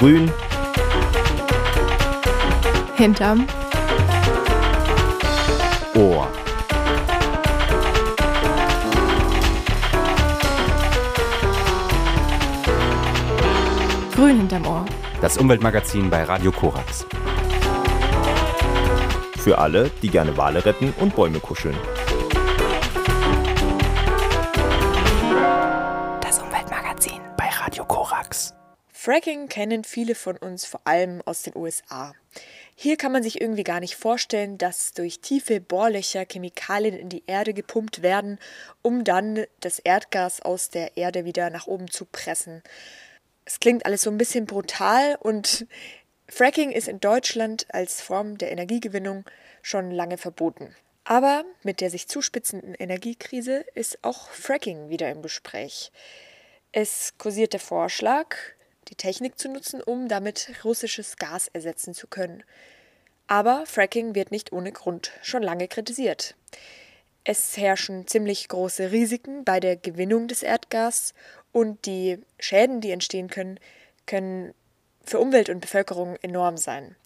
Grün. Hinterm Ohr. Grün hinterm Ohr. Das Umweltmagazin bei Radio Korax. Für alle, die gerne Wale retten und Bäume kuscheln. Fracking kennen viele von uns vor allem aus den USA. Hier kann man sich irgendwie gar nicht vorstellen, dass durch tiefe Bohrlöcher Chemikalien in die Erde gepumpt werden, um dann das Erdgas aus der Erde wieder nach oben zu pressen. Es klingt alles so ein bisschen brutal und Fracking ist in Deutschland als Form der Energiegewinnung schon lange verboten. Aber mit der sich zuspitzenden Energiekrise ist auch Fracking wieder im Gespräch. Es kursiert der Vorschlag, die Technik zu nutzen, um damit russisches Gas ersetzen zu können. Aber Fracking wird nicht ohne Grund schon lange kritisiert. Es herrschen ziemlich große Risiken bei der Gewinnung des Erdgas und die Schäden, die entstehen können, können für Umwelt und Bevölkerung enorm sein.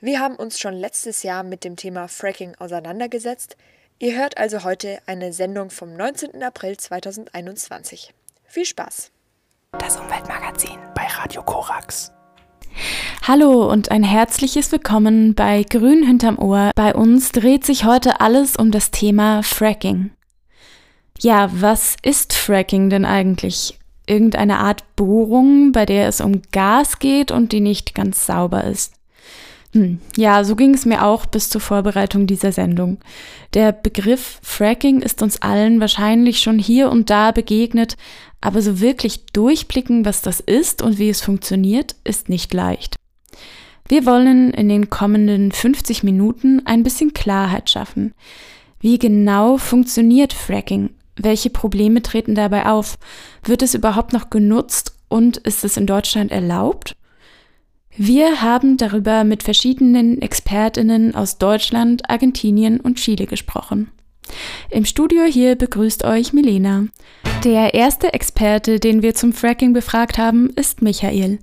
Wir haben uns schon letztes Jahr mit dem Thema Fracking auseinandergesetzt. Ihr hört also heute eine Sendung vom 19. April 2021. Viel Spaß! Das Umweltmagazin bei Radio Korax. Hallo und ein herzliches Willkommen bei Grün hinterm Ohr. Bei uns dreht sich heute alles um das Thema Fracking. Ja, was ist Fracking denn eigentlich? Irgendeine Art Bohrung, bei der es um Gas geht und die nicht ganz sauber ist. Hm, ja, so ging es mir auch bis zur Vorbereitung dieser Sendung. Der Begriff Fracking ist uns allen wahrscheinlich schon hier und da begegnet, aber so wirklich durchblicken, was das ist und wie es funktioniert, ist nicht leicht. Wir wollen in den kommenden 50 Minuten ein bisschen Klarheit schaffen. Wie genau funktioniert Fracking? Welche Probleme treten dabei auf? Wird es überhaupt noch genutzt und ist es in Deutschland erlaubt? Wir haben darüber mit verschiedenen Expertinnen aus Deutschland, Argentinien und Chile gesprochen. Im Studio hier begrüßt euch Milena. Der erste Experte, den wir zum Fracking befragt haben, ist Michael.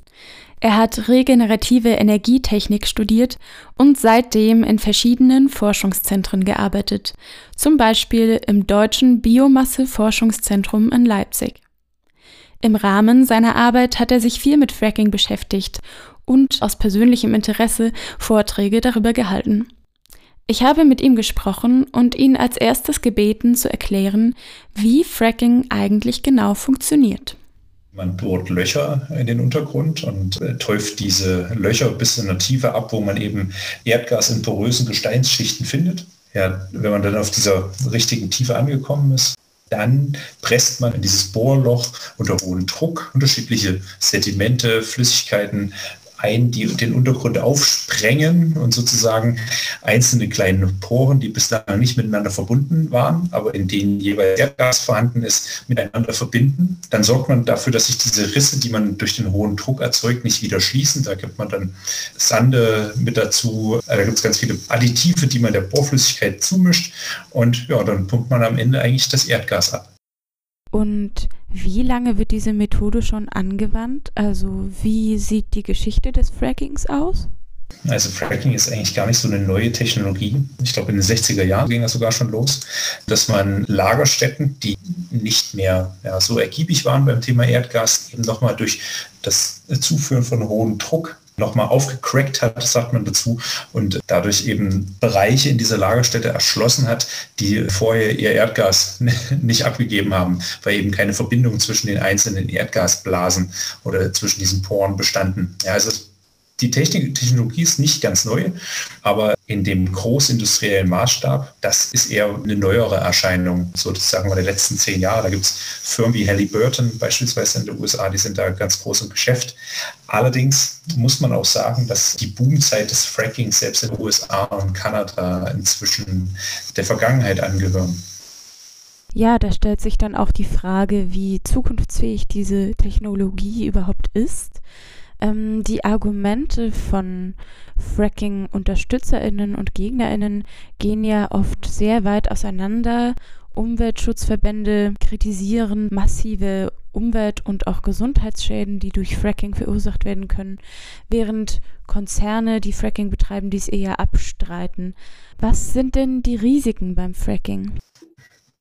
Er hat regenerative Energietechnik studiert und seitdem in verschiedenen Forschungszentren gearbeitet, zum Beispiel im Deutschen Biomasse-Forschungszentrum in Leipzig. Im Rahmen seiner Arbeit hat er sich viel mit Fracking beschäftigt und aus persönlichem Interesse Vorträge darüber gehalten. Ich habe mit ihm gesprochen und ihn als erstes gebeten zu erklären, wie Fracking eigentlich genau funktioniert. Man bohrt Löcher in den Untergrund und äh, täuft diese Löcher bis in eine Tiefe ab, wo man eben Erdgas in porösen Gesteinsschichten findet. Ja, wenn man dann auf dieser richtigen Tiefe angekommen ist, dann presst man in dieses Bohrloch unter hohem Druck unterschiedliche Sedimente, Flüssigkeiten ein, die den Untergrund aufsprengen und sozusagen einzelne kleine Poren, die bislang nicht miteinander verbunden waren, aber in denen jeweils Erdgas vorhanden ist, miteinander verbinden. Dann sorgt man dafür, dass sich diese Risse, die man durch den hohen Druck erzeugt, nicht wieder schließen. Da gibt man dann Sande mit dazu. Da gibt es ganz viele Additive, die man der Bohrflüssigkeit zumischt. Und ja, dann pumpt man am Ende eigentlich das Erdgas ab. Und wie lange wird diese Methode schon angewandt? Also wie sieht die Geschichte des Frackings aus? Also Fracking ist eigentlich gar nicht so eine neue Technologie. Ich glaube, in den 60er Jahren ging das sogar schon los, dass man Lagerstätten, die nicht mehr ja, so ergiebig waren beim Thema Erdgas, eben nochmal durch das Zuführen von hohem Druck nochmal aufgecrackt hat, sagt man dazu, und dadurch eben Bereiche in dieser Lagerstätte erschlossen hat, die vorher ihr Erdgas nicht abgegeben haben, weil eben keine Verbindung zwischen den einzelnen Erdgasblasen oder zwischen diesen Poren bestanden. Ja, also die Technik, Technologie ist nicht ganz neu, aber in dem großindustriellen Maßstab, das ist eher eine neuere Erscheinung, sozusagen der letzten zehn Jahre. Da gibt es Firmen wie Halliburton beispielsweise in den USA, die sind da ganz groß im Geschäft. Allerdings muss man auch sagen, dass die Boomzeit des Fracking selbst in den USA und Kanada inzwischen der Vergangenheit angehören. Ja, da stellt sich dann auch die Frage, wie zukunftsfähig diese Technologie überhaupt ist. Ähm, die Argumente von Fracking-UnterstützerInnen und GegnerInnen gehen ja oft sehr weit auseinander. Umweltschutzverbände kritisieren massive Umwelt- und auch Gesundheitsschäden, die durch Fracking verursacht werden können, während Konzerne, die Fracking betreiben, dies eher abstreiten. Was sind denn die Risiken beim Fracking?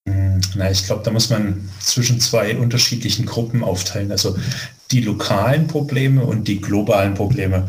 Hm, na, ich glaube, da muss man zwischen zwei unterschiedlichen Gruppen aufteilen. Also die lokalen Probleme und die globalen Probleme.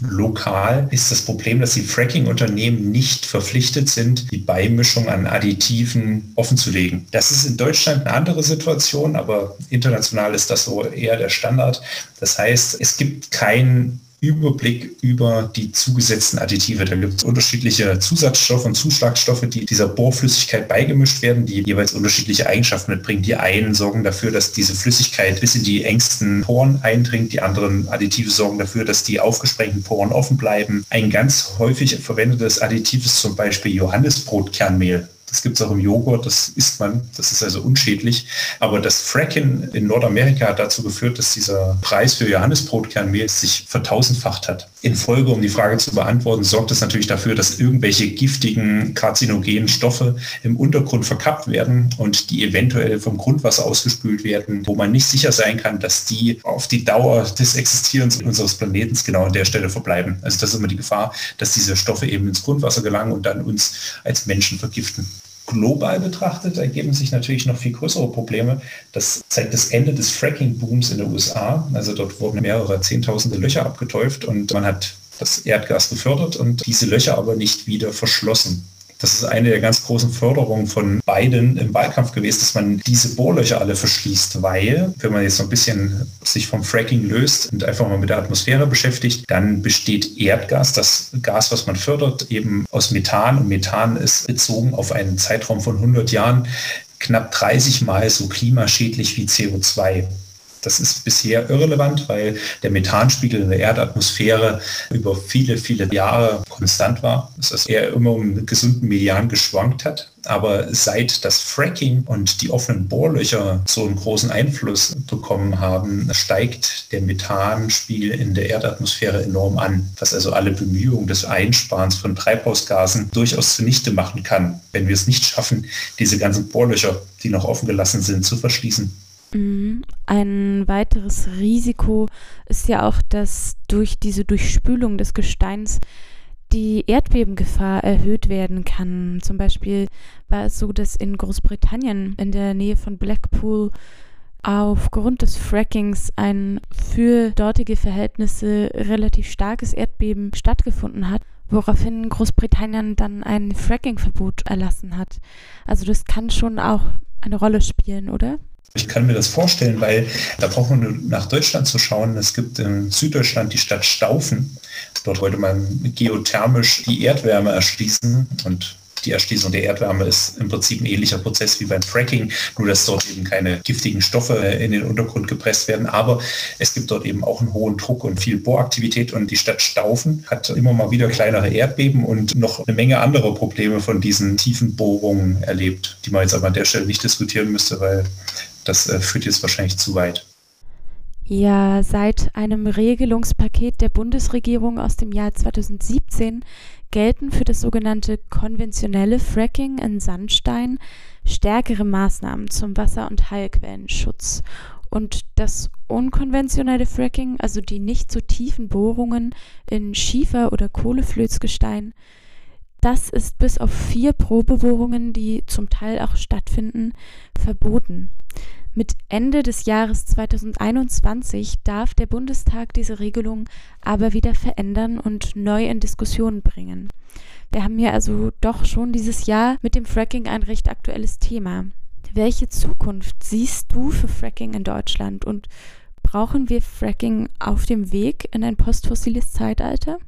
Lokal ist das Problem, dass die Fracking-Unternehmen nicht verpflichtet sind, die Beimischung an Additiven offenzulegen. Das ist in Deutschland eine andere Situation, aber international ist das so eher der Standard. Das heißt, es gibt kein Überblick über die zugesetzten Additive. Da gibt es unterschiedliche Zusatzstoffe und Zuschlagstoffe, die dieser Bohrflüssigkeit beigemischt werden, die jeweils unterschiedliche Eigenschaften mitbringen. Die einen sorgen dafür, dass diese Flüssigkeit bis in die engsten Poren eindringt. Die anderen Additive sorgen dafür, dass die aufgesprengten Poren offen bleiben. Ein ganz häufig verwendetes Additiv ist zum Beispiel Johannisbrotkernmehl. Das gibt es auch im Joghurt, das isst man, das ist also unschädlich. Aber das Fracking in Nordamerika hat dazu geführt, dass dieser Preis für Johannisbrotkernmehl sich vertausendfacht hat. In Folge, um die Frage zu beantworten, sorgt es natürlich dafür, dass irgendwelche giftigen, karzinogenen Stoffe im Untergrund verkappt werden und die eventuell vom Grundwasser ausgespült werden, wo man nicht sicher sein kann, dass die auf die Dauer des Existierens unseres Planeten genau an der Stelle verbleiben. Also das ist immer die Gefahr, dass diese Stoffe eben ins Grundwasser gelangen und dann uns als Menschen vergiften global betrachtet ergeben sich natürlich noch viel größere Probleme. Das zeigt das Ende des Fracking-Booms in den USA. Also dort wurden mehrere Zehntausende Löcher abgetäuft und man hat das Erdgas gefördert und diese Löcher aber nicht wieder verschlossen. Das ist eine der ganz großen Förderungen von Biden im Wahlkampf gewesen, dass man diese Bohrlöcher alle verschließt, weil, wenn man jetzt so ein bisschen sich vom Fracking löst und einfach mal mit der Atmosphäre beschäftigt, dann besteht Erdgas, das Gas, was man fördert, eben aus Methan und Methan ist bezogen auf einen Zeitraum von 100 Jahren knapp 30 Mal so klimaschädlich wie CO2. Das ist bisher irrelevant, weil der Methanspiegel in der Erdatmosphäre über viele, viele Jahre konstant war. Das heißt, er immer um einen gesunden Median geschwankt hat. Aber seit das Fracking und die offenen Bohrlöcher so einen großen Einfluss bekommen haben, steigt der Methanspiegel in der Erdatmosphäre enorm an, was also alle Bemühungen des Einsparens von Treibhausgasen durchaus zunichte machen kann, wenn wir es nicht schaffen, diese ganzen Bohrlöcher, die noch offen gelassen sind, zu verschließen. Mhm. Ein weiteres Risiko ist ja auch, dass durch diese Durchspülung des Gesteins die Erdbebengefahr erhöht werden kann. Zum Beispiel war es so, dass in Großbritannien in der Nähe von Blackpool aufgrund des Frackings ein für dortige Verhältnisse relativ starkes Erdbeben stattgefunden hat, woraufhin Großbritannien dann ein Frackingverbot erlassen hat. Also das kann schon auch eine Rolle spielen, oder? Ich kann mir das vorstellen, weil da braucht man nur nach Deutschland zu schauen. Es gibt in Süddeutschland die Stadt Staufen. Dort wollte man geothermisch die Erdwärme erschließen und die Erschließung der Erdwärme ist im Prinzip ein ähnlicher Prozess wie beim Fracking, nur dass dort eben keine giftigen Stoffe in den Untergrund gepresst werden. Aber es gibt dort eben auch einen hohen Druck und viel Bohraktivität und die Stadt Staufen hat immer mal wieder kleinere Erdbeben und noch eine Menge andere Probleme von diesen tiefen Bohrungen erlebt, die man jetzt aber an der Stelle nicht diskutieren müsste, weil das äh, führt jetzt wahrscheinlich zu weit. Ja, seit einem Regelungspaket der Bundesregierung aus dem Jahr 2017 gelten für das sogenannte konventionelle Fracking in Sandstein stärkere Maßnahmen zum Wasser- und Heilquellenschutz. Und das unkonventionelle Fracking, also die nicht so tiefen Bohrungen in Schiefer- oder Kohleflötsgestein, das ist bis auf vier Probebohrungen, die zum Teil auch stattfinden, verboten. Mit Ende des Jahres 2021 darf der Bundestag diese Regelung aber wieder verändern und neu in Diskussion bringen. Wir haben hier also doch schon dieses Jahr mit dem Fracking ein recht aktuelles Thema. Welche Zukunft siehst du für Fracking in Deutschland und brauchen wir Fracking auf dem Weg in ein postfossiles Zeitalter?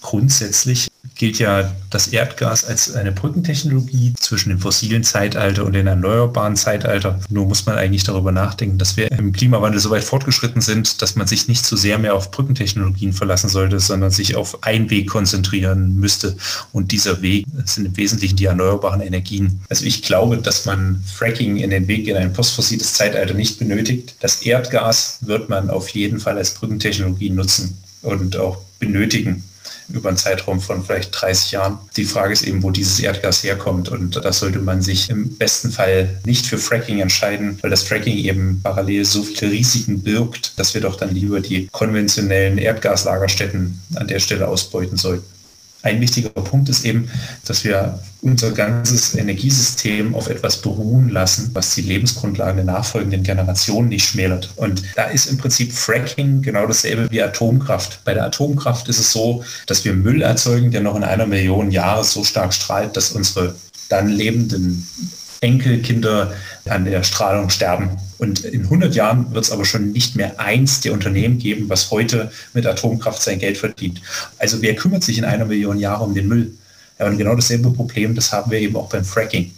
Grundsätzlich gilt ja das Erdgas als eine Brückentechnologie zwischen dem fossilen Zeitalter und dem erneuerbaren Zeitalter. Nur muss man eigentlich darüber nachdenken, dass wir im Klimawandel so weit fortgeschritten sind, dass man sich nicht so sehr mehr auf Brückentechnologien verlassen sollte, sondern sich auf einen Weg konzentrieren müsste. Und dieser Weg sind im Wesentlichen die erneuerbaren Energien. Also ich glaube, dass man Fracking in den Weg in ein postfossiles Zeitalter nicht benötigt. Das Erdgas wird man auf jeden Fall als Brückentechnologie nutzen und auch benötigen. Über einen Zeitraum von vielleicht 30 Jahren. Die Frage ist eben, wo dieses Erdgas herkommt und da sollte man sich im besten Fall nicht für Fracking entscheiden, weil das Fracking eben parallel so viele Risiken birgt, dass wir doch dann lieber die konventionellen Erdgaslagerstätten an der Stelle ausbeuten sollten. Ein wichtiger Punkt ist eben, dass wir unser ganzes Energiesystem auf etwas beruhen lassen, was die Lebensgrundlagen der nachfolgenden Generationen nicht schmälert. Und da ist im Prinzip Fracking genau dasselbe wie Atomkraft. Bei der Atomkraft ist es so, dass wir Müll erzeugen, der noch in einer Million Jahre so stark strahlt, dass unsere dann lebenden Enkelkinder an der Strahlung sterben. Und in 100 Jahren wird es aber schon nicht mehr eins der Unternehmen geben, was heute mit Atomkraft sein Geld verdient. Also wer kümmert sich in einer Million Jahre um den Müll? Ja, und genau dasselbe Problem, das haben wir eben auch beim Fracking.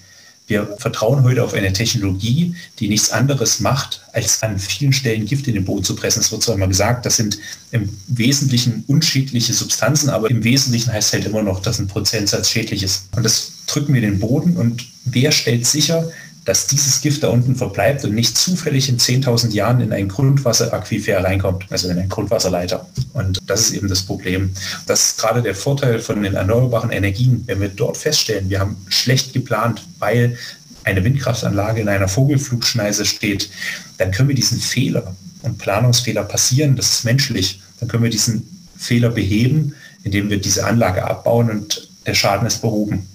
Wir vertrauen heute auf eine Technologie, die nichts anderes macht, als an vielen Stellen Gift in den Boden zu pressen. Es wird zwar immer gesagt, das sind im Wesentlichen unschädliche Substanzen, aber im Wesentlichen heißt halt immer noch, dass ein Prozentsatz schädlich ist. Und das drücken wir den Boden und wer stellt sicher, dass dieses Gift da unten verbleibt und nicht zufällig in 10.000 Jahren in ein Grundwasseraquifer reinkommt, also in einen Grundwasserleiter. Und das ist eben das Problem. Das ist gerade der Vorteil von den erneuerbaren Energien. Wenn wir dort feststellen, wir haben schlecht geplant, weil eine Windkraftanlage in einer Vogelflugschneise steht, dann können wir diesen Fehler und Planungsfehler passieren, das ist menschlich, dann können wir diesen Fehler beheben, indem wir diese Anlage abbauen und der Schaden ist behoben.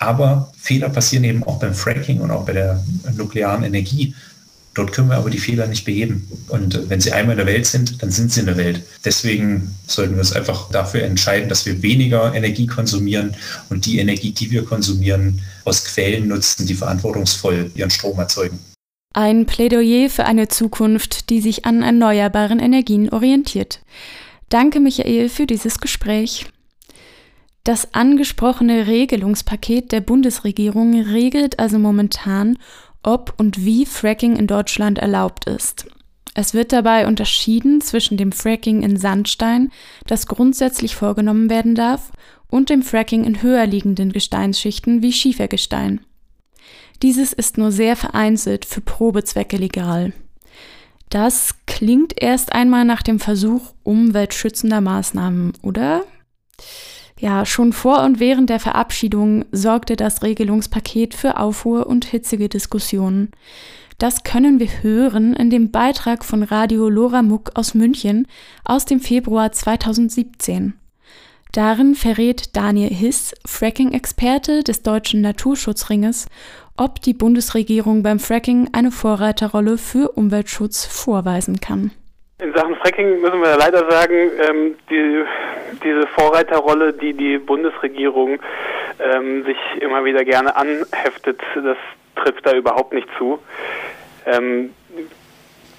Aber Fehler passieren eben auch beim Fracking und auch bei der nuklearen Energie. Dort können wir aber die Fehler nicht beheben. Und wenn sie einmal in der Welt sind, dann sind sie in der Welt. Deswegen sollten wir uns einfach dafür entscheiden, dass wir weniger Energie konsumieren und die Energie, die wir konsumieren, aus Quellen nutzen, die verantwortungsvoll ihren Strom erzeugen. Ein Plädoyer für eine Zukunft, die sich an erneuerbaren Energien orientiert. Danke, Michael, für dieses Gespräch. Das angesprochene Regelungspaket der Bundesregierung regelt also momentan, ob und wie Fracking in Deutschland erlaubt ist. Es wird dabei unterschieden zwischen dem Fracking in Sandstein, das grundsätzlich vorgenommen werden darf, und dem Fracking in höher liegenden Gesteinsschichten wie Schiefergestein. Dieses ist nur sehr vereinzelt für Probezwecke legal. Das klingt erst einmal nach dem Versuch umweltschützender Maßnahmen, oder? Ja, schon vor und während der Verabschiedung sorgte das Regelungspaket für Aufruhr und hitzige Diskussionen. Das können wir hören in dem Beitrag von Radio Lora Muck aus München aus dem Februar 2017. Darin verrät Daniel Hiss, Fracking-Experte des deutschen Naturschutzringes, ob die Bundesregierung beim Fracking eine Vorreiterrolle für Umweltschutz vorweisen kann. In Sachen Fracking müssen wir leider sagen, ähm, die, diese Vorreiterrolle, die die Bundesregierung ähm, sich immer wieder gerne anheftet, das trifft da überhaupt nicht zu. Ähm,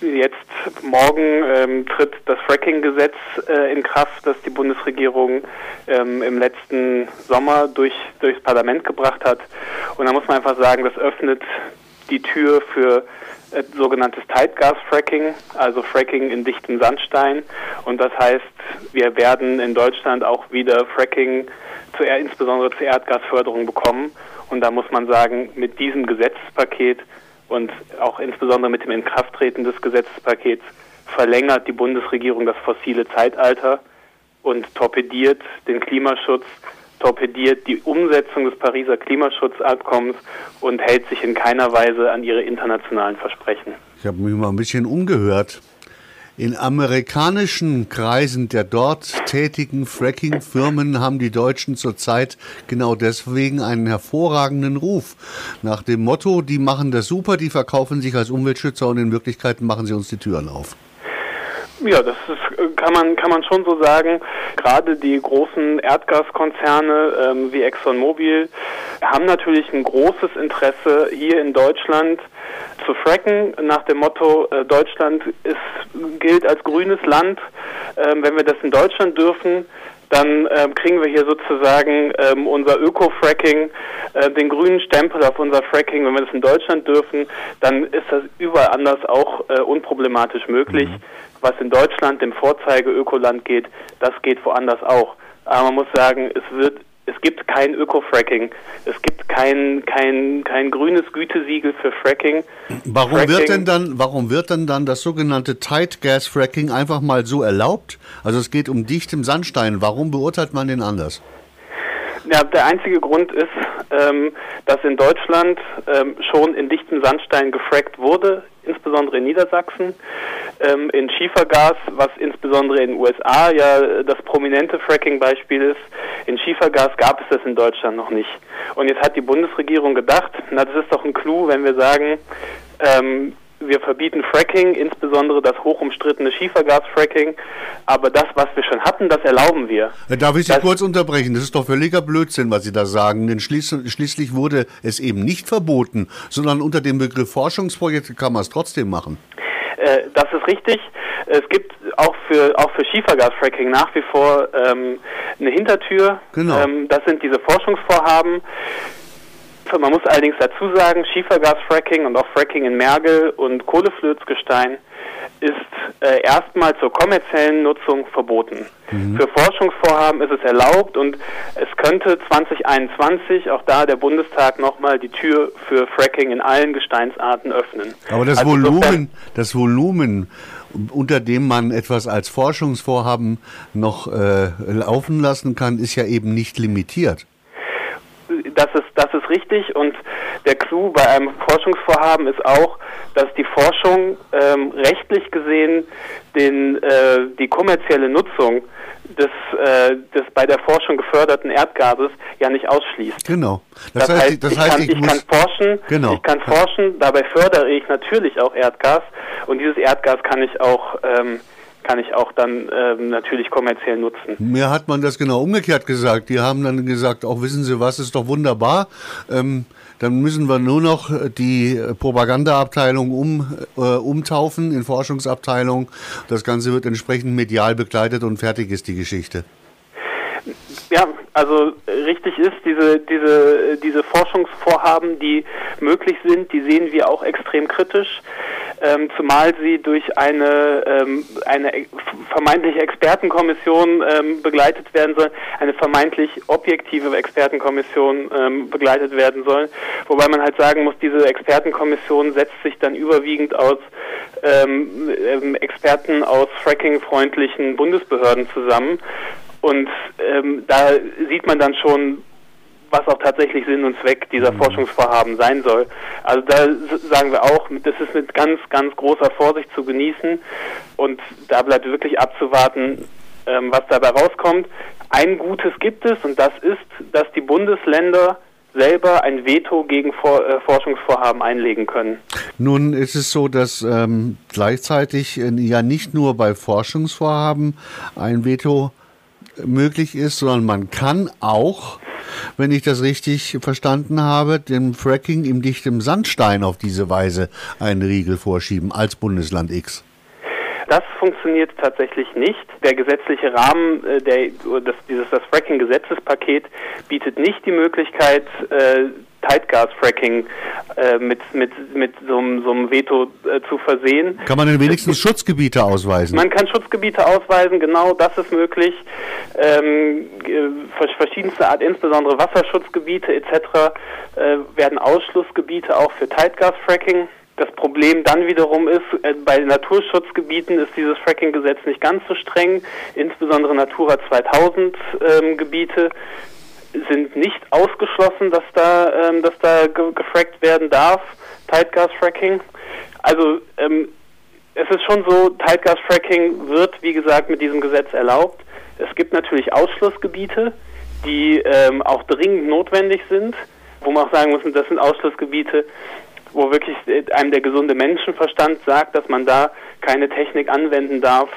jetzt morgen ähm, tritt das Fracking-Gesetz äh, in Kraft, das die Bundesregierung ähm, im letzten Sommer durch, durchs Parlament gebracht hat. Und da muss man einfach sagen, das öffnet die Tür für äh, sogenanntes Tidegas-Fracking, also Fracking in dichtem Sandstein. Und das heißt, wir werden in Deutschland auch wieder Fracking, zu, insbesondere zur Erdgasförderung bekommen. Und da muss man sagen, mit diesem Gesetzespaket und auch insbesondere mit dem Inkrafttreten des Gesetzespakets verlängert die Bundesregierung das fossile Zeitalter und torpediert den Klimaschutz torpediert die Umsetzung des Pariser Klimaschutzabkommens und hält sich in keiner Weise an ihre internationalen Versprechen. Ich habe mich mal ein bisschen umgehört. In amerikanischen Kreisen der dort tätigen Fracking-Firmen haben die Deutschen zurzeit genau deswegen einen hervorragenden Ruf. Nach dem Motto, die machen das super, die verkaufen sich als Umweltschützer und in Wirklichkeit machen sie uns die Türen auf. Ja, das ist, äh, kann man kann man schon so sagen. Gerade die großen Erdgaskonzerne ähm, wie ExxonMobil haben natürlich ein großes Interesse hier in Deutschland zu fracken nach dem Motto äh, Deutschland ist gilt als grünes Land. Ähm, wenn wir das in Deutschland dürfen, dann ähm, kriegen wir hier sozusagen ähm, unser Öko-Fracking, äh, den grünen Stempel auf unser Fracking. Wenn wir das in Deutschland dürfen, dann ist das überall anders auch äh, unproblematisch möglich. Mhm. Was in Deutschland dem Vorzeige-Ökoland geht, das geht woanders auch. Aber man muss sagen, es wird es gibt kein Öko-Fracking. Es gibt kein, kein, kein grünes Gütesiegel für Fracking. Warum Fracking, wird denn dann, warum wird denn dann das sogenannte Tight Gas Fracking einfach mal so erlaubt? Also es geht um dichtem Sandstein. Warum beurteilt man den anders? Ja, der einzige Grund ist, ähm, dass in Deutschland ähm, schon in dichtem Sandstein gefrackt wurde, insbesondere in Niedersachsen, ähm, in Schiefergas, was insbesondere in den USA ja das prominente Fracking-Beispiel ist. In Schiefergas gab es das in Deutschland noch nicht. Und jetzt hat die Bundesregierung gedacht, na das ist doch ein Clou, wenn wir sagen, ähm, wir verbieten Fracking, insbesondere das hochumstrittene Schiefergas-Fracking. Aber das, was wir schon hatten, das erlauben wir. Darf ich Sie das kurz unterbrechen? Das ist doch völliger Blödsinn, was Sie da sagen. Denn schließlich wurde es eben nicht verboten, sondern unter dem Begriff Forschungsprojekte kann man es trotzdem machen. Äh, das ist richtig. Es gibt auch für auch für Schiefergas-Fracking nach wie vor ähm, eine Hintertür. Genau. Ähm, das sind diese Forschungsvorhaben. Man muss allerdings dazu sagen, Schiefergas-Fracking und auch Fracking in Mergel und Kohleflötsgestein ist äh, erstmal zur kommerziellen Nutzung verboten. Mhm. Für Forschungsvorhaben ist es erlaubt und es könnte 2021 auch da der Bundestag nochmal die Tür für Fracking in allen Gesteinsarten öffnen. Aber das also Volumen, das Volumen, unter dem man etwas als Forschungsvorhaben noch äh, laufen lassen kann, ist ja eben nicht limitiert das ist, das ist richtig und der Clou bei einem Forschungsvorhaben ist auch, dass die Forschung ähm, rechtlich gesehen den, äh, die kommerzielle Nutzung des, äh, des bei der Forschung geförderten Erdgases ja nicht ausschließt. Genau. Das, das heißt, heißt, das ich, heißt, kann, ich, ich kann forschen, genau. ich kann forschen, dabei fördere ich natürlich auch Erdgas und dieses Erdgas kann ich auch ähm, kann ich auch dann ähm, natürlich kommerziell nutzen. Mir hat man das genau umgekehrt gesagt. Die haben dann gesagt, auch wissen Sie was, ist doch wunderbar. Ähm, dann müssen wir nur noch die Propagandaabteilung um, äh, umtaufen in Forschungsabteilung. Das Ganze wird entsprechend medial begleitet und fertig ist die Geschichte. Ja, also richtig ist, diese, diese, diese Forschungsvorhaben, die möglich sind, die sehen wir auch extrem kritisch ähm, zumal sie durch eine, ähm, eine vermeintliche Expertenkommission ähm, begleitet werden soll, eine vermeintlich objektive Expertenkommission ähm, begleitet werden soll. Wobei man halt sagen muss, diese Expertenkommission setzt sich dann überwiegend aus ähm, ähm, Experten aus fracking-freundlichen Bundesbehörden zusammen. Und ähm, da sieht man dann schon, was auch tatsächlich Sinn und Zweck dieser mhm. Forschungsvorhaben sein soll. Also da sagen wir auch, das ist mit ganz, ganz großer Vorsicht zu genießen und da bleibt wirklich abzuwarten, ähm, was dabei rauskommt. Ein Gutes gibt es und das ist, dass die Bundesländer selber ein Veto gegen For äh, Forschungsvorhaben einlegen können. Nun ist es so, dass ähm, gleichzeitig äh, ja nicht nur bei Forschungsvorhaben ein Veto möglich ist, sondern man kann auch wenn ich das richtig verstanden habe, dem Fracking im dichten Sandstein auf diese Weise einen Riegel vorschieben als Bundesland X. Das funktioniert tatsächlich nicht. Der gesetzliche Rahmen, äh, der, das, dieses das Fracking-Gesetzespaket bietet nicht die Möglichkeit, äh, Tidegas-Fracking äh, mit, mit, mit so, so einem Veto äh, zu versehen. Kann man denn wenigstens es, Schutzgebiete ausweisen? Man kann Schutzgebiete ausweisen, genau das ist möglich. Ähm, äh, verschiedenste Art, insbesondere Wasserschutzgebiete etc. Äh, werden Ausschlussgebiete auch für Tidegas-Fracking. Das Problem dann wiederum ist, äh, bei Naturschutzgebieten ist dieses Fracking-Gesetz nicht ganz so streng, insbesondere Natura 2000 ähm, Gebiete sind nicht ausgeschlossen, dass da, ähm, dass da ge gefrackt werden darf, Tidegas-Fracking. Also ähm, es ist schon so, Tidegas-Fracking wird, wie gesagt, mit diesem Gesetz erlaubt. Es gibt natürlich Ausschlussgebiete, die ähm, auch dringend notwendig sind, wo man auch sagen muss, das sind Ausschlussgebiete, wo wirklich äh, einem der gesunde Menschenverstand sagt, dass man da keine Technik anwenden darf,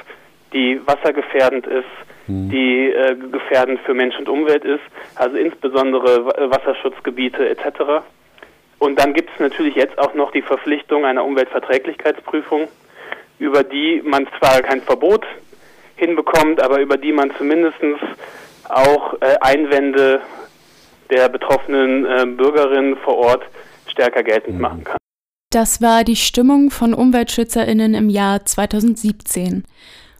die wassergefährdend ist, hm. die äh, gefährdend für Mensch und Umwelt ist, also insbesondere Wasserschutzgebiete etc. Und dann gibt es natürlich jetzt auch noch die Verpflichtung einer Umweltverträglichkeitsprüfung, über die man zwar kein Verbot hinbekommt, aber über die man zumindest auch äh, Einwände der betroffenen äh, Bürgerinnen vor Ort stärker geltend hm. machen kann. Das war die Stimmung von Umweltschützerinnen im Jahr 2017.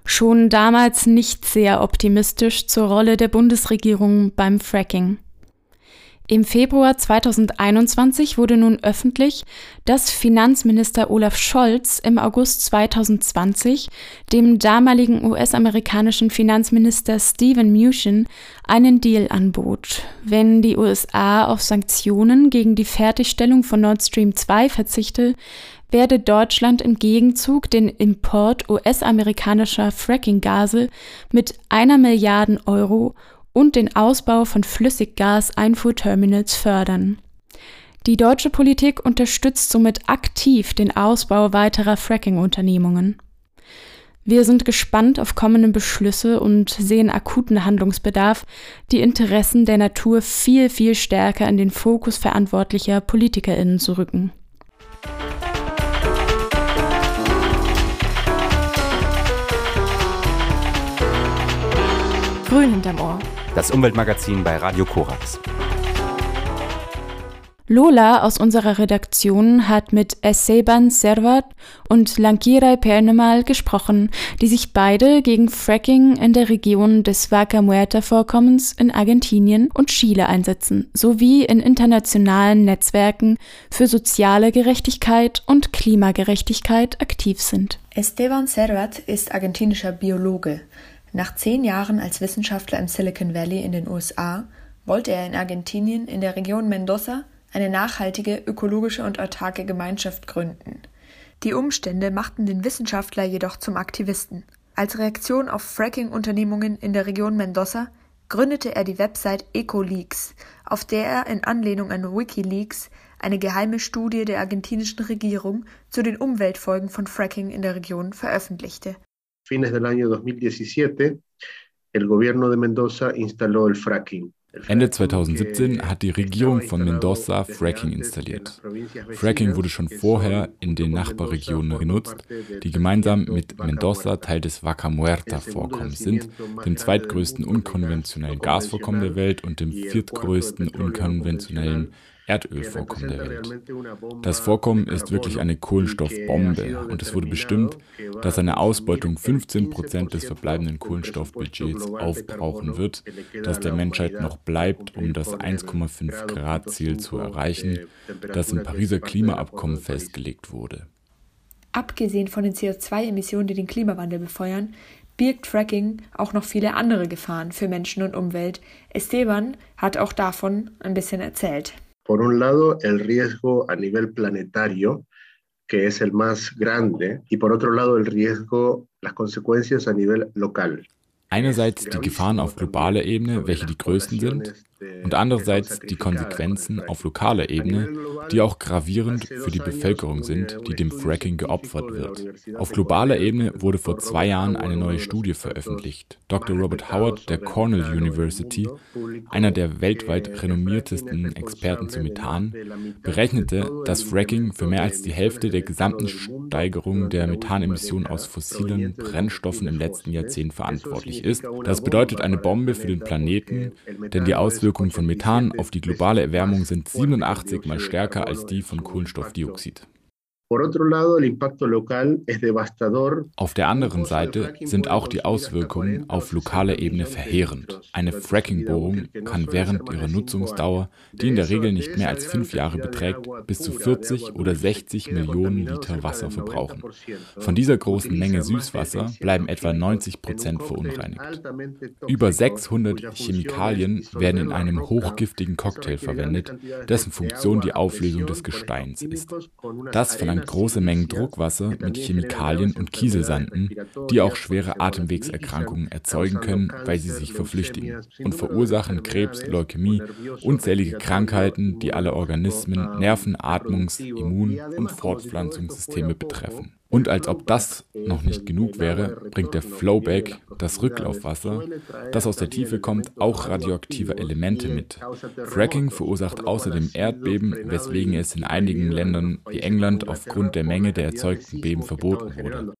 schon damals nicht sehr optimistisch zur Rolle der Bundesregierung beim Fracking. Im Februar 2021 wurde nun öffentlich, dass Finanzminister Olaf Scholz im August 2020 dem damaligen US-amerikanischen Finanzminister Steven Mnuchin einen Deal anbot. Wenn die USA auf Sanktionen gegen die Fertigstellung von Nord Stream 2 verzichte, werde Deutschland im Gegenzug den Import US-amerikanischer Fracking-Gase mit einer Milliarden Euro und den Ausbau von Flüssiggas-Einfuhrterminals fördern. Die deutsche Politik unterstützt somit aktiv den Ausbau weiterer Fracking-Unternehmungen. Wir sind gespannt auf kommende Beschlüsse und sehen akuten Handlungsbedarf, die Interessen der Natur viel, viel stärker in den Fokus verantwortlicher PolitikerInnen zu rücken. Grün hinterm Ohr. Das Umweltmagazin bei Radio Korax. Lola aus unserer Redaktion hat mit Esteban Servat und Lankirai Pernemal gesprochen, die sich beide gegen Fracking in der Region des Vaca Muerta Vorkommens in Argentinien und Chile einsetzen, sowie in internationalen Netzwerken für soziale Gerechtigkeit und Klimagerechtigkeit aktiv sind. Esteban Servat ist argentinischer Biologe. Nach zehn Jahren als Wissenschaftler im Silicon Valley in den USA wollte er in Argentinien in der Region Mendoza eine nachhaltige, ökologische und autarke Gemeinschaft gründen. Die Umstände machten den Wissenschaftler jedoch zum Aktivisten. Als Reaktion auf Fracking-Unternehmungen in der Region Mendoza gründete er die Website EcoLeaks, auf der er in Anlehnung an WikiLeaks eine geheime Studie der argentinischen Regierung zu den Umweltfolgen von Fracking in der Region veröffentlichte fines del año 2017, el gobierno de Mendoza instaló el fracking. Ende 2017 hat die Regierung von Mendoza Fracking installiert. Fracking wurde schon vorher in den Nachbarregionen genutzt, die gemeinsam mit Mendoza Teil des Vaca Muerta Vorkommens sind, dem zweitgrößten unkonventionellen Gasvorkommen der Welt und dem viertgrößten unkonventionellen Erdölvorkommen der Welt. Das Vorkommen ist wirklich eine Kohlenstoffbombe und es wurde bestimmt, dass eine Ausbeutung 15 Prozent des verbleibenden Kohlenstoffbudgets aufbrauchen wird, das der Menschheit noch bleibt, um das 1,5 Grad Ziel zu erreichen, das im Pariser Klimaabkommen festgelegt wurde. Abgesehen von den CO2-Emissionen, die den Klimawandel befeuern, birgt Fracking auch noch viele andere Gefahren für Menschen und Umwelt. Esteban hat auch davon ein bisschen erzählt. Por un lado, el riesgo a nivel planetario, que es el más grande, y por otro lado, el riesgo, las consecuencias a nivel local. Einerseits die Gefahren auf globaler Ebene, welche die größten sind, und andererseits die Konsequenzen auf lokaler Ebene, die auch gravierend für die Bevölkerung sind, die dem Fracking geopfert wird. Auf globaler Ebene wurde vor zwei Jahren eine neue Studie veröffentlicht. Dr. Robert Howard der Cornell University, einer der weltweit renommiertesten Experten zu Methan, berechnete, dass Fracking für mehr als die Hälfte der gesamten Steigerung der Methanemissionen aus fossilen Brennstoffen im letzten Jahrzehnt verantwortlich ist. Das bedeutet eine Bombe für den Planeten, denn die Auswirkungen Auswirkungen von Methan auf die globale Erwärmung sind 87 mal stärker als die von Kohlenstoffdioxid. Auf der anderen Seite sind auch die Auswirkungen auf lokaler Ebene verheerend. Eine Fracking-Bohrung kann während ihrer Nutzungsdauer, die in der Regel nicht mehr als fünf Jahre beträgt, bis zu 40 oder 60 Millionen Liter Wasser verbrauchen. Von dieser großen Menge Süßwasser bleiben etwa 90 Prozent verunreinigt. Über 600 Chemikalien werden in einem hochgiftigen Cocktail verwendet, dessen Funktion die Auflösung des Gesteins ist. Das verlangt große Mengen Druckwasser mit Chemikalien und Kieselsanden, die auch schwere Atemwegserkrankungen erzeugen können, weil sie sich verflüchtigen und verursachen Krebs, Leukämie, unzählige Krankheiten, die alle Organismen, Nerven, Atmungs-, Immun- und Fortpflanzungssysteme betreffen. Und als ob das noch nicht genug wäre, bringt der Flowback, das Rücklaufwasser, das aus der Tiefe kommt, auch radioaktive Elemente mit. Fracking verursacht außerdem Erdbeben, weswegen es in einigen Ländern wie England aufgrund der Menge der erzeugten Beben verboten wurde.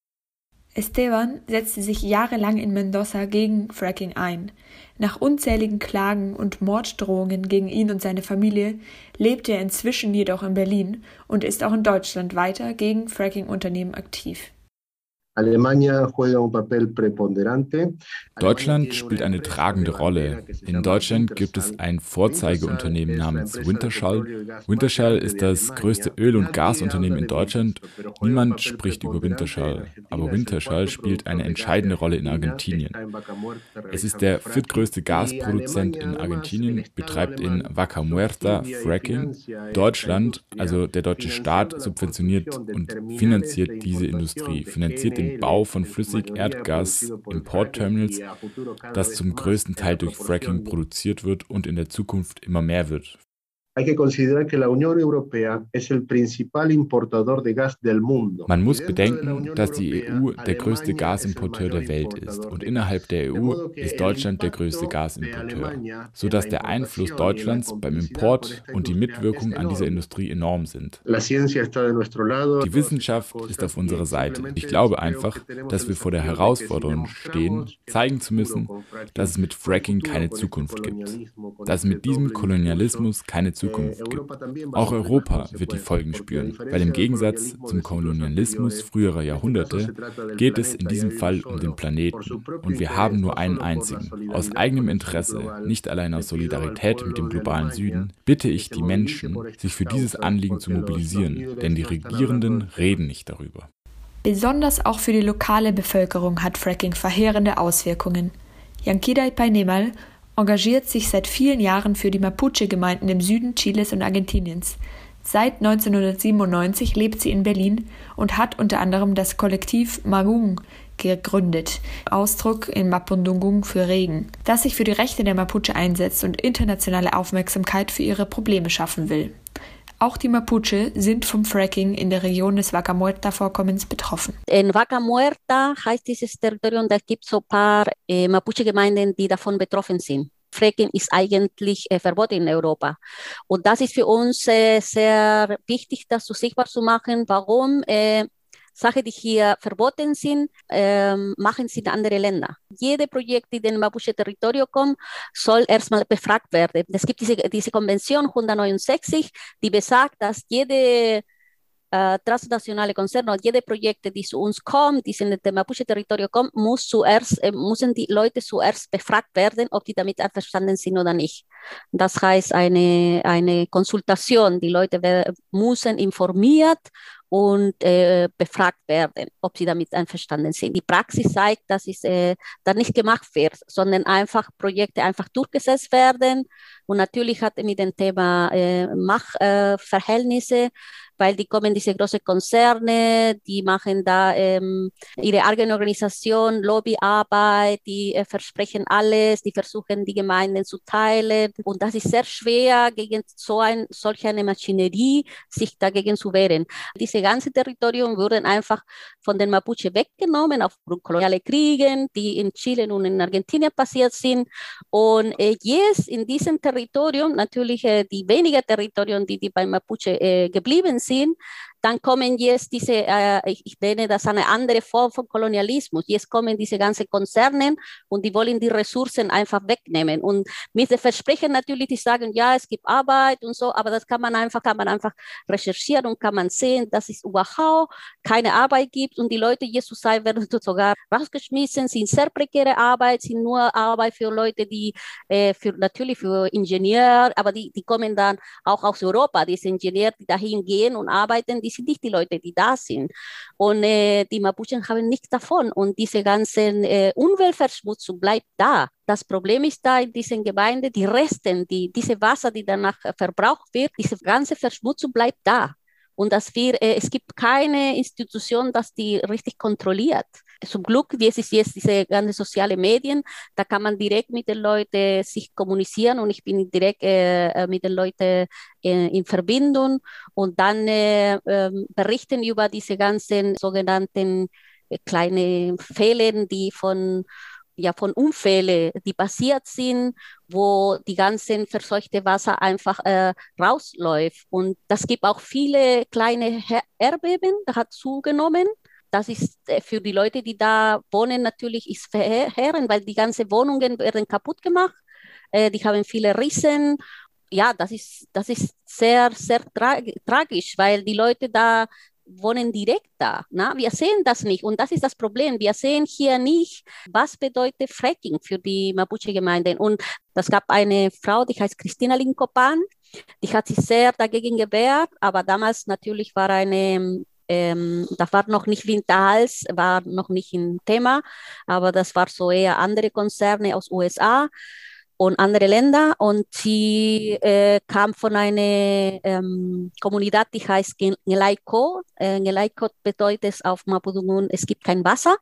Esteban setzte sich jahrelang in Mendoza gegen Fracking ein. Nach unzähligen Klagen und Morddrohungen gegen ihn und seine Familie lebte er inzwischen jedoch in Berlin und ist auch in Deutschland weiter gegen Fracking-Unternehmen aktiv. Deutschland spielt eine tragende Rolle. In Deutschland gibt es ein Vorzeigeunternehmen namens Wintershall. Wintershall ist das größte Öl- und Gasunternehmen in Deutschland. Niemand spricht über Wintershall, aber Wintershall spielt eine entscheidende Rolle in Argentinien. Es ist der viertgrößte Gasproduzent in Argentinien, betreibt in Vaca Muerta Fracking. Deutschland, also der deutsche Staat, subventioniert und finanziert diese Industrie, finanziert den den Bau von Flüssig-Erdgas-Importterminals, das zum größten Teil durch Fracking produziert wird und in der Zukunft immer mehr wird. Hay que considerar que la Unión Europea es el principal importador de gas del mundo. Man muss bedenken, dass die EU der größte Gasimporteur der Welt ist und innerhalb der EU ist Deutschland der größte Gasimporteur, sodass der Einfluss Deutschlands beim Import und die Mitwirkung an dieser Industrie enorm sind. Die Wissenschaft ist auf unserer Seite. Ich glaube einfach, dass wir vor der Herausforderung stehen, zeigen zu müssen, dass es mit Fracking keine Zukunft gibt, dass es mit diesem Kolonialismus keine Zukunft Zukunft gibt. Auch Europa wird die Folgen spüren, weil im Gegensatz zum Kolonialismus früherer Jahrhunderte geht es in diesem Fall um den Planeten und wir haben nur einen einzigen. Aus eigenem Interesse, nicht allein aus Solidarität mit dem globalen Süden, bitte ich die Menschen, sich für dieses Anliegen zu mobilisieren, denn die Regierenden reden nicht darüber. Besonders auch für die lokale Bevölkerung hat Fracking verheerende Auswirkungen. Yankiday Painemal engagiert sich seit vielen Jahren für die Mapuche-Gemeinden im Süden Chiles und Argentiniens. Seit 1997 lebt sie in Berlin und hat unter anderem das Kollektiv Magung gegründet, Ausdruck in Mapundungung für Regen, das sich für die Rechte der Mapuche einsetzt und internationale Aufmerksamkeit für ihre Probleme schaffen will. Auch die Mapuche sind vom Fracking in der Region des Vaca Muerta-Vorkommens betroffen. In Vaca Muerta heißt dieses Territorium, da gibt es so ein paar äh, Mapuche-Gemeinden, die davon betroffen sind. Fracking ist eigentlich äh, verboten in Europa. Und das ist für uns äh, sehr wichtig, das so sichtbar zu machen. Warum? Äh, Sachen, die hier verboten sind, ähm, machen sie in andere Länder. Jede Projekt, die in den Mapuche-Territorium kommt, soll erstmal befragt werden. Es gibt diese, diese Konvention 169, die besagt, dass jede äh, transnationale Konzerne und jede Projekte, die zu uns kommen, die in dem Mapuche-Territorium kommen, muss zuerst, äh, müssen die Leute zuerst befragt werden, ob die damit einverstanden sind oder nicht. Das heißt eine, eine Konsultation. Die Leute müssen informiert und äh, befragt werden, ob sie damit einverstanden sind. Die Praxis zeigt, dass es äh, dann nicht gemacht wird, sondern einfach Projekte einfach durchgesetzt werden. Und natürlich hat mit dem Thema äh, Machtverhältnisse weil die kommen diese großen Konzerne, die machen da ähm, ihre eigene Organisation, Lobbyarbeit, die äh, versprechen alles, die versuchen die Gemeinden zu teilen und das ist sehr schwer gegen so ein solch eine Maschinerie sich dagegen zu wehren. Diese ganze Territorium wurden einfach von den Mapuche weggenommen aufgrund koloniale Kriegen, die in Chile und in Argentinien passiert sind. Und äh, jetzt in diesem Territorium natürlich äh, die wenigen Territorien, die, die bei Mapuche äh, geblieben sind, dann kommen jetzt diese, äh, ich nenne das eine andere Form von Kolonialismus. Jetzt kommen diese ganzen Konzerne und die wollen die Ressourcen einfach wegnehmen. Und mit dem Versprechen natürlich, die sagen, ja, es gibt Arbeit und so, aber das kann man einfach, kann man einfach recherchieren und kann man sehen, dass es überhaupt keine Arbeit gibt und die Leute jetzt zu sein werden sogar rausgeschmissen, sind sehr prekäre Arbeit, sind nur Arbeit für Leute, die äh, für natürlich für Ingenieure, aber die, die kommen dann auch aus Europa, diese Ingenieure, die dahin gehen und arbeiten, die sind nicht die Leute, die da sind. Und äh, die Mapuchen haben nichts davon. Und diese ganze äh, Umweltverschmutzung bleibt da. Das Problem ist da in diesen Gemeinden, die Resten, die, diese Wasser, die danach verbraucht wird, diese ganze Verschmutzung bleibt da. Und dass wir, äh, es gibt keine Institution, das die richtig kontrolliert. Zum Glück, wie es ist jetzt diese ganzen sozialen Medien, da kann man direkt mit den Leuten sich kommunizieren und ich bin direkt äh, äh mit den Leuten äh, in Verbindung und dann äh, berichten über diese ganzen sogenannten kleinen Fehler, die von ja von Unfällen, die passiert sind, wo die ganzen verseuchte Wasser einfach äh, rausläuft. Und das gibt auch viele kleine Erdbeben, das hat zugenommen. Das ist äh, für die Leute, die da wohnen, natürlich ist verheerend, weil die ganzen Wohnungen werden kaputt gemacht. Äh, die haben viele Rissen ja, das ist, das ist sehr, sehr tra tragisch, weil die Leute da wohnen direkt da. Na? Wir sehen das nicht und das ist das Problem. Wir sehen hier nicht, was bedeutet Fracking für die Mapuche-Gemeinden. Und das gab eine Frau, die heißt Christina Linkopan, die hat sich sehr dagegen gewehrt, aber damals natürlich war eine ähm, das war noch nicht Winterhals, war noch nicht ein Thema, aber das war so eher andere Konzerne aus USA und andere Länder und sie äh, kam von einer ähm, Kommunität, die heißt Ngelaiko. Äh, Ngelaiko bedeutet auf Mapudungun, es gibt kein Wasser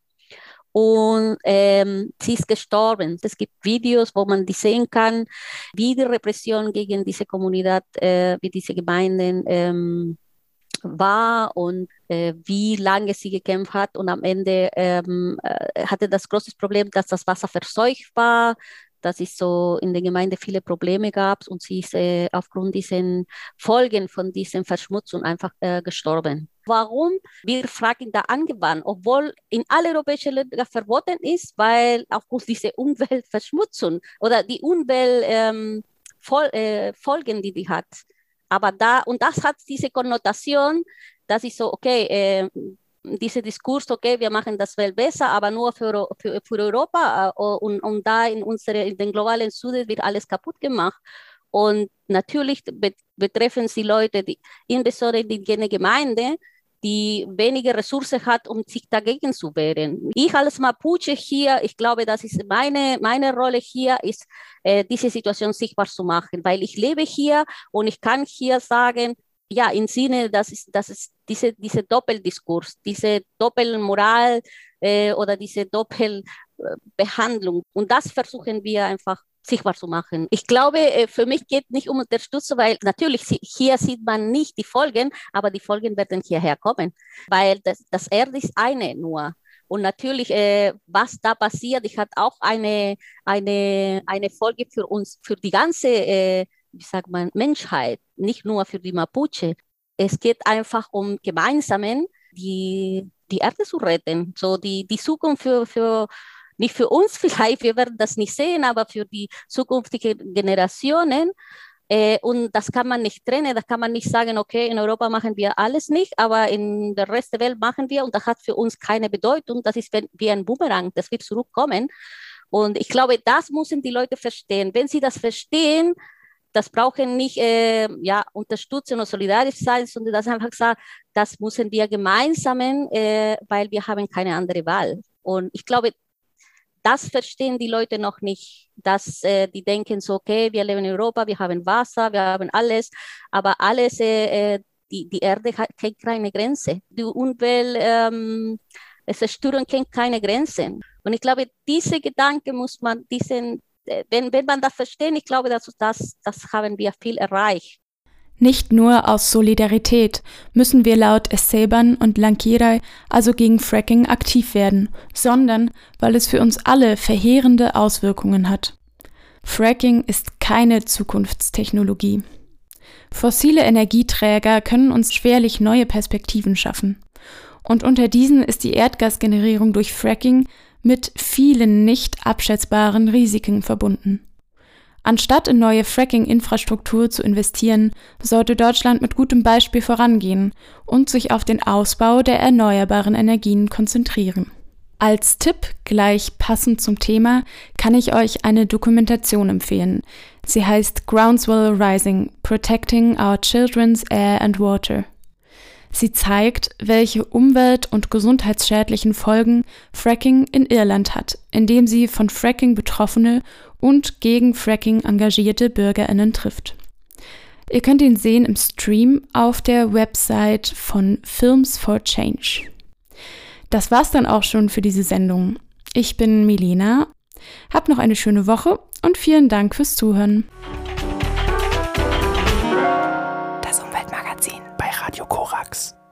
und ähm, sie ist gestorben. Es gibt Videos, wo man die sehen kann, wie die Repression gegen diese Kommunität, äh, wie diese Gemeinden ähm, war und äh, wie lange sie gekämpft hat. Und am Ende ähm, äh, hatte das große Problem, dass das Wasser verseucht war, dass es so in der Gemeinde viele Probleme gab und sie ist äh, aufgrund diesen Folgen von diesen Verschmutzung einfach äh, gestorben. Warum wird Fracking da angewandt, obwohl in alle europäischen Ländern verboten ist, weil aufgrund dieser Umweltverschmutzung oder die Umweltfolgen, ähm, äh, die die hat. Aber da, und das hat diese Konnotation, dass ich so, okay, äh, dieser Diskurs, okay, wir machen das Welt besser, aber nur für, für, für Europa äh, und, und da in, unsere, in den globalen Süden wird alles kaputt gemacht. Und natürlich betreffen sie Leute, die, insbesondere die Gemeinde, die weniger Ressourcen hat, um sich dagegen zu wehren. Ich als Mapuche hier, ich glaube, das ist meine, meine Rolle hier, ist, äh, diese Situation sichtbar zu machen, weil ich lebe hier und ich kann hier sagen, ja, im Sinne, dass es, dass es diese, diese Doppeldiskurs, diese Doppelmoral äh, oder diese Doppelbehandlung. Und das versuchen wir einfach sichtbar zu machen. Ich glaube, äh, für mich geht nicht um Unterstützung, weil natürlich hier sieht man nicht die Folgen, aber die Folgen werden hierher kommen, weil das, das Erde ist eine nur. Und natürlich, äh, was da passiert, ich hatte auch eine, eine, eine Folge für uns, für die ganze äh, wie sagt man, Menschheit, nicht nur für die Mapuche. Es geht einfach um gemeinsamen die, die Erde zu retten. So die, die Zukunft für, für, nicht für uns vielleicht, wir werden das nicht sehen, aber für die zukünftigen Generationen. Äh, und das kann man nicht trennen, da kann man nicht sagen, okay, in Europa machen wir alles nicht, aber in der Rest der Welt machen wir und das hat für uns keine Bedeutung. Das ist wie ein Boomerang, das wird zurückkommen. Und ich glaube, das müssen die Leute verstehen. Wenn sie das verstehen, das brauchen nicht äh, ja, unterstützen und solidarisch sein, sondern das einfach sagen, das müssen wir gemeinsam, äh, weil wir haben keine andere Wahl. Und ich glaube, das verstehen die Leute noch nicht, dass äh, die denken so, okay, wir leben in Europa, wir haben Wasser, wir haben alles, aber alles, äh, äh die, die Erde hat, keine Grenze. Die Umwelt, ähm, kennt keine Grenzen. Und ich glaube, diese Gedanken muss man, diesen, äh, wenn, wenn man das versteht, ich glaube, dass das, das haben wir viel erreicht. Nicht nur aus Solidarität müssen wir laut Esteban und Lankirai also gegen Fracking aktiv werden, sondern weil es für uns alle verheerende Auswirkungen hat. Fracking ist keine Zukunftstechnologie. Fossile Energieträger können uns schwerlich neue Perspektiven schaffen. Und unter diesen ist die Erdgasgenerierung durch Fracking mit vielen nicht abschätzbaren Risiken verbunden. Anstatt in neue Fracking-Infrastruktur zu investieren, sollte Deutschland mit gutem Beispiel vorangehen und sich auf den Ausbau der erneuerbaren Energien konzentrieren. Als Tipp, gleich passend zum Thema, kann ich euch eine Dokumentation empfehlen. Sie heißt Groundswell Rising, Protecting Our Children's Air and Water. Sie zeigt, welche umwelt- und gesundheitsschädlichen Folgen Fracking in Irland hat, indem sie von Fracking Betroffene und gegen Fracking engagierte Bürgerinnen trifft. Ihr könnt ihn sehen im Stream auf der Website von Films for Change. Das war's dann auch schon für diese Sendung. Ich bin Milena, hab noch eine schöne Woche und vielen Dank fürs Zuhören.